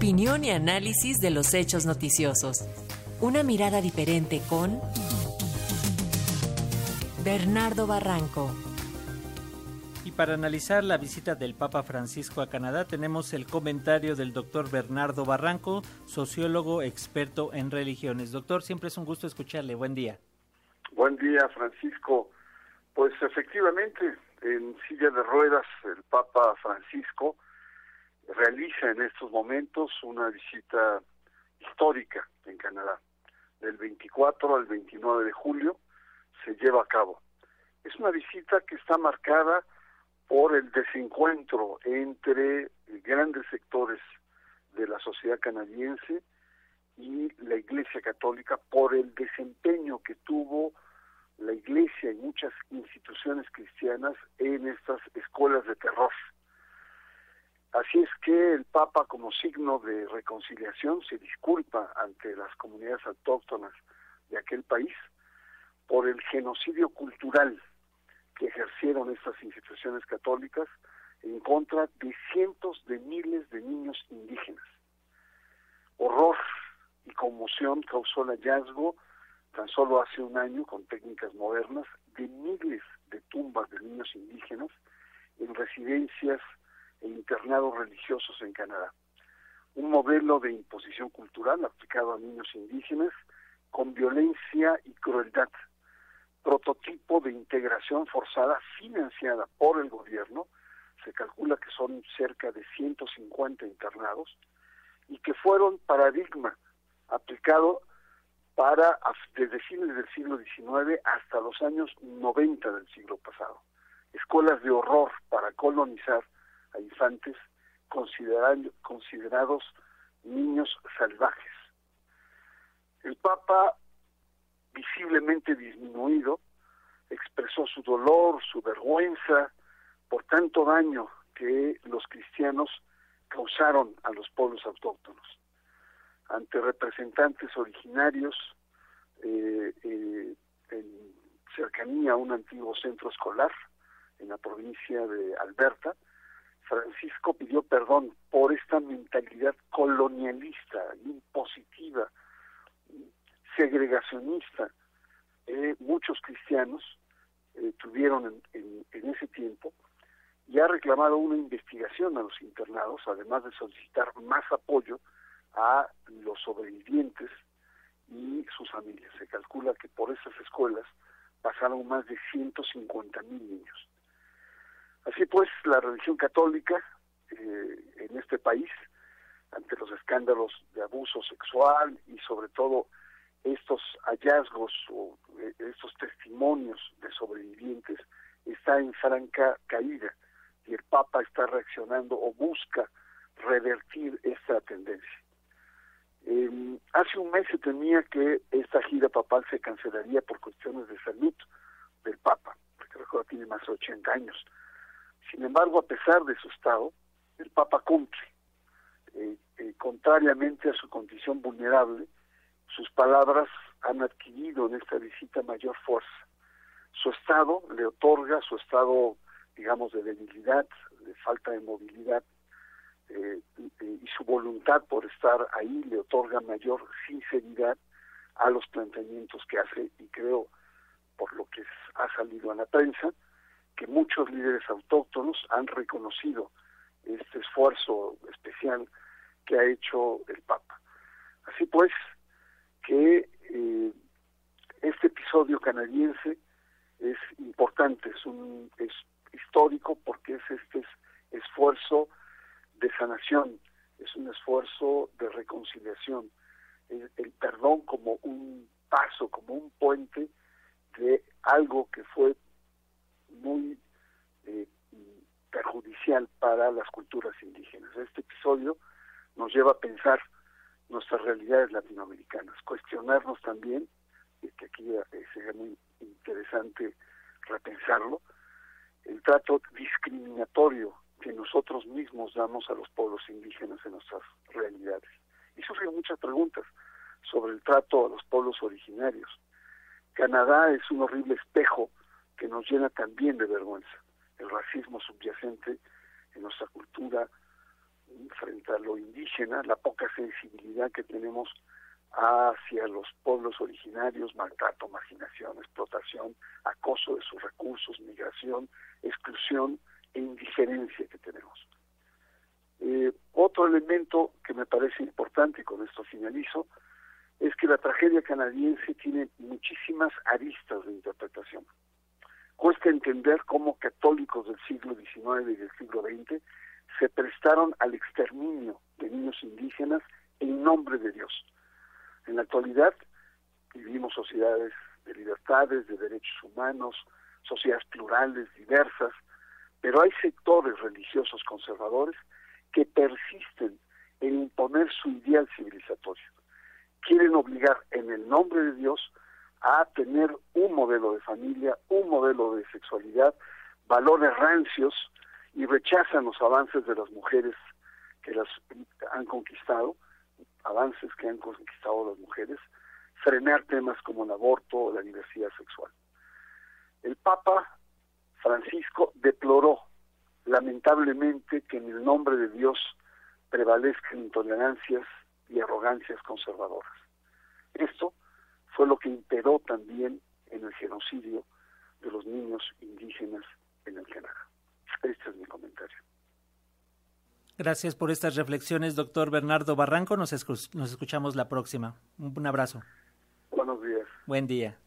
Opinión y análisis de los hechos noticiosos. Una mirada diferente con Bernardo Barranco. Y para analizar la visita del Papa Francisco a Canadá tenemos el comentario del doctor Bernardo Barranco, sociólogo experto en religiones. Doctor, siempre es un gusto escucharle. Buen día. Buen día, Francisco. Pues efectivamente, en silla de ruedas, el Papa Francisco realiza en estos momentos una visita histórica en Canadá. Del 24 al 29 de julio se lleva a cabo. Es una visita que está marcada por el desencuentro entre grandes sectores de la sociedad canadiense y la Iglesia Católica por el desempeño que tuvo la Iglesia y muchas instituciones cristianas en estas escuelas de terror. Así es que el Papa, como signo de reconciliación, se disculpa ante las comunidades autóctonas de aquel país por el genocidio cultural que ejercieron estas instituciones católicas en contra de cientos de miles de niños indígenas. Horror y conmoción causó el hallazgo tan solo hace un año con técnicas modernas de miles de tumbas de niños indígenas en residencias e internados religiosos en Canadá. Un modelo de imposición cultural aplicado a niños indígenas con violencia y crueldad. Prototipo de integración forzada financiada por el gobierno. Se calcula que son cerca de 150 internados y que fueron paradigma aplicado para desde fines del siglo XIX hasta los años 90 del siglo pasado. Escuelas de horror para colonizar a infantes considerados niños salvajes. El Papa, visiblemente disminuido, expresó su dolor, su vergüenza por tanto daño que los cristianos causaron a los pueblos autóctonos ante representantes originarios eh, eh, en cercanía a un antiguo centro escolar en la provincia de Alberta, Francisco pidió perdón por esta mentalidad colonialista, impositiva, segregacionista. Eh, muchos cristianos tuvieron en, en ese tiempo y ha reclamado una investigación a los internados, además de solicitar más apoyo a los sobrevivientes y sus familias. Se calcula que por esas escuelas pasaron más de 150 mil niños. Así pues, la religión católica eh, en este país, ante los escándalos de abuso sexual y sobre todo estos hallazgos o eh, estos testimonios de sobrevivientes, está en franca caída y el Papa está reaccionando o busca revertir esta tendencia. Eh, hace un mes se temía que esta gira papal se cancelaría por cuestiones de salud del Papa, porque recuerda tiene más de 80 años. Sin embargo, a pesar de su estado, el Papa cumple. Eh, eh, contrariamente a su condición vulnerable, sus palabras han adquirido en esta visita mayor fuerza. Su estado le otorga, su estado, digamos, de debilidad, de falta de movilidad, eh, y su voluntad por estar ahí le otorga mayor sinceridad a los planteamientos que hace y creo por lo que ha salido a la prensa que muchos líderes autóctonos han reconocido este esfuerzo especial que ha hecho el Papa. Así pues, que eh, este episodio canadiense es importante, es un es histórico porque es este esfuerzo de sanación, es un esfuerzo de reconciliación, el, perdón como un paso, como un puente de algo que fue muy eh, las culturas indígenas. Este episodio nos lleva a pensar nuestras realidades latinoamericanas, cuestionarnos también, que aquí eh, sería muy interesante repensarlo, el trato discriminatorio que nosotros mismos damos a los pueblos indígenas en nuestras realidades. Y surgen muchas preguntas sobre el trato a los pueblos originarios. Canadá es un horrible espejo que nos llena también de vergüenza. El racismo subyacente en nuestra cultura frente a lo indígena, la poca sensibilidad que tenemos hacia los pueblos originarios, maltrato, marginación, explotación, acoso de sus recursos, migración, exclusión e indiferencia que tenemos. Eh, otro elemento que me parece importante, y con esto finalizo, es que la tragedia canadiense tiene muchísimas aristas de interpretación. Cuesta entender cómo católicos del siglo XIX y del siglo XX se prestaron al exterminio de niños indígenas en nombre de Dios. En la actualidad vivimos sociedades de libertades, de derechos humanos, sociedades plurales, diversas, pero hay sectores religiosos conservadores que persisten en imponer su ideal civilizatorio. Quieren obligar en el nombre de Dios a tener un modelo de familia, un modelo de sexualidad, valores rancios y rechazan los avances de las mujeres que las han conquistado, avances que han conquistado las mujeres, frenar temas como el aborto o la diversidad sexual. El Papa Francisco deploró lamentablemente que en el nombre de Dios prevalezcan intolerancias y arrogancias conservadoras. Esto fue lo que imperó también en el genocidio de los niños indígenas en el Canadá. Este es mi comentario. Gracias por estas reflexiones, doctor Bernardo Barranco. Nos, nos escuchamos la próxima. Un abrazo. Buenos días. Buen día.